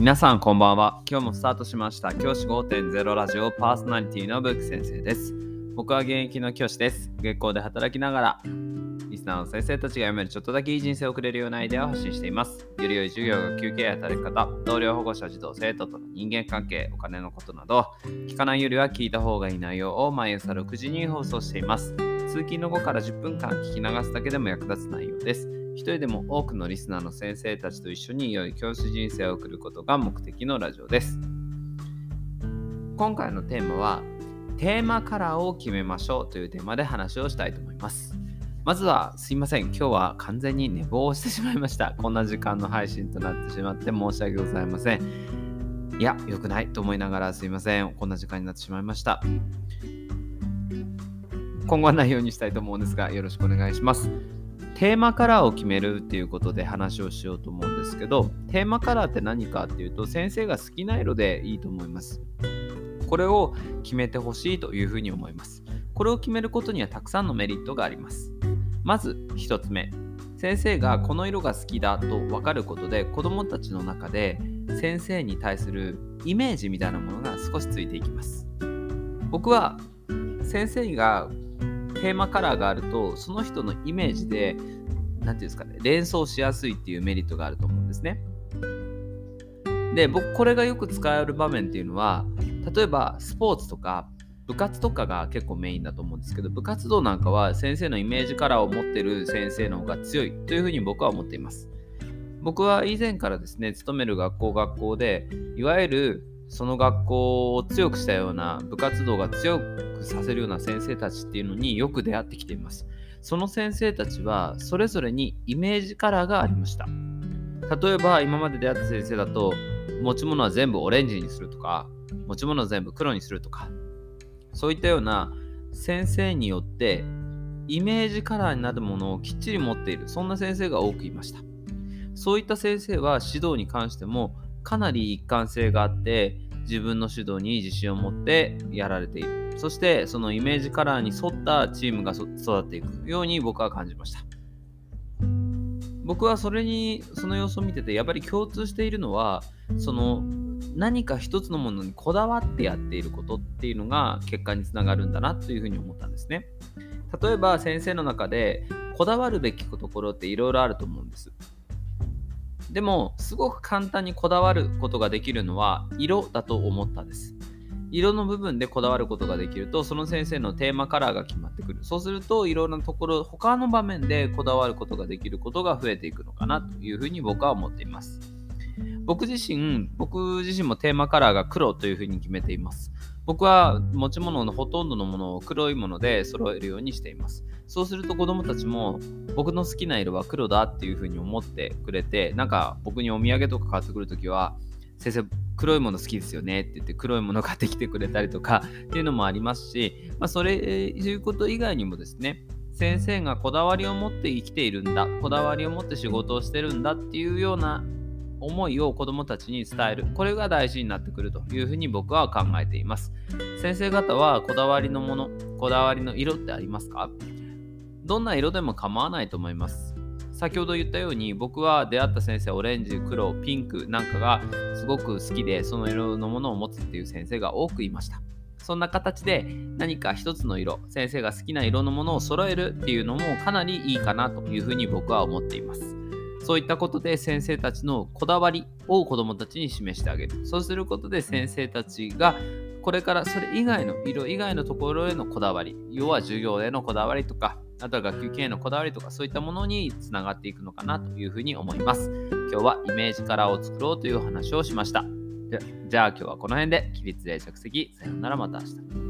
皆さんこんばんは。今日もスタートしました。教師5.0ラジオパーソナリティのブック先生です。僕は現役の教師です。月光で働きながら、リスナーの先生たちが読めるちょっとだけいい人生を送れるようなアイデアを発信しています。より良い授業が休憩や働き方、同僚保護者、児童、生徒との人間関係、お金のことなど、聞かないよりは聞いた方がいい内容を毎朝6時に放送しています。通勤の後から10分間聞き流すだけでも役立つ内容です。一人でも多くのリスナーの先生たちと一緒に良い教師人生を送ることが目的のラジオです。今回のテーマはテーマカラーを決めましょうというテーマで話をしたいと思います。まずはすいません、今日は完全に寝坊してしまいました。こんな時間の配信となってしまって申し訳ございません。いや、良くないと思いながらすいません。こんな時間になってしまいました。今後はないようにしたいと思うんですが、よろしくお願いします。テーマカラーを決めるっていうことで話をしようと思うんですけど、テーマカラーって何かっていうと、先生が好きな色でいいと思います。これを決めてほしいというふうに思います。これを決めることにはたくさんのメリットがあります。まず1つ目、先生がこの色が好きだと分かることで、子どもたちの中で先生に対するイメージみたいなものが少しついていきます。僕は先生がテーマカラーがあるとその人のイメージで何て言うんですかね連想しやすいっていうメリットがあると思うんですね。で僕これがよく使える場面っていうのは例えばスポーツとか部活とかが結構メインだと思うんですけど部活動なんかは先生のイメージカラーを持ってる先生の方が強いというふうに僕は思っています。僕は以前からですね勤める学校学校でいわゆるその学校を強くしたような部活動が強くさせるような先生たちっていうのによく出会ってきています。その先生たちはそれぞれにイメージカラーがありました。例えば今まで出会った先生だと持ち物は全部オレンジにするとか持ち物は全部黒にするとかそういったような先生によってイメージカラーになるものをきっちり持っているそんな先生が多くいました。そういった先生は指導に関してもかなり一貫性があって自分の指導に自信を持ってやられている。そしてそのイメージカラーに沿ったチームが育っていくように僕は感じました。僕はそれにその様子を見ててやっぱり共通しているのはその何か一つのものにこだわってやっていることっていうのが結果につながるんだなというふうに思ったんですね。例えば先生の中でこだわるべきところっていろいろあると思うんです。でも、すごく簡単にこだわることができるのは色だと思ったです。色の部分でこだわることができると、その先生のテーマカラーが決まってくる。そうすると、いろんなところ、他の場面でこだわることができることが増えていくのかなというふうに僕は思っています。僕自身、僕自身もテーマカラーが黒というふうに決めています。僕は持ち物のほとんどのものを黒いもので揃えるようにしています。そうすると子供たちも僕の好きな色は黒だっていうふうに思ってくれて、なんか僕にお土産とか買ってくるときは、先生、黒いもの好きですよねって言って黒いもの買ってきてくれたりとかっていうのもありますし、まあ、それいうこと以外にもですね、先生がこだわりを持って生きているんだ、こだわりを持って仕事をしてるんだっていうような思いを子どもたちに伝える。これが大事になってくるというふうに僕は考えています。先生方はこだわりのもの、こだわりの色ってありますか？どんな色でも構わないと思います。先ほど言ったように僕は出会った先生オレンジ、黒、ピンクなんかがすごく好きでその色のものを持つっていう先生が多くいました。そんな形で何か一つの色、先生が好きな色のものを揃えるっていうのもかなりいいかなというふうに僕は思っています。そういったことで先生たちのこだわりを子どもたちに示してあげる。そうすることで先生たちがこれからそれ以外の色以外のところへのこだわり、要は授業へのこだわりとか、あとは学級経営のこだわりとかそういったものにつながっていくのかなというふうに思います。今日はイメージカラーを作ろうという話をしました。じゃあ今日はこの辺で起立で着席。さようならまた明日。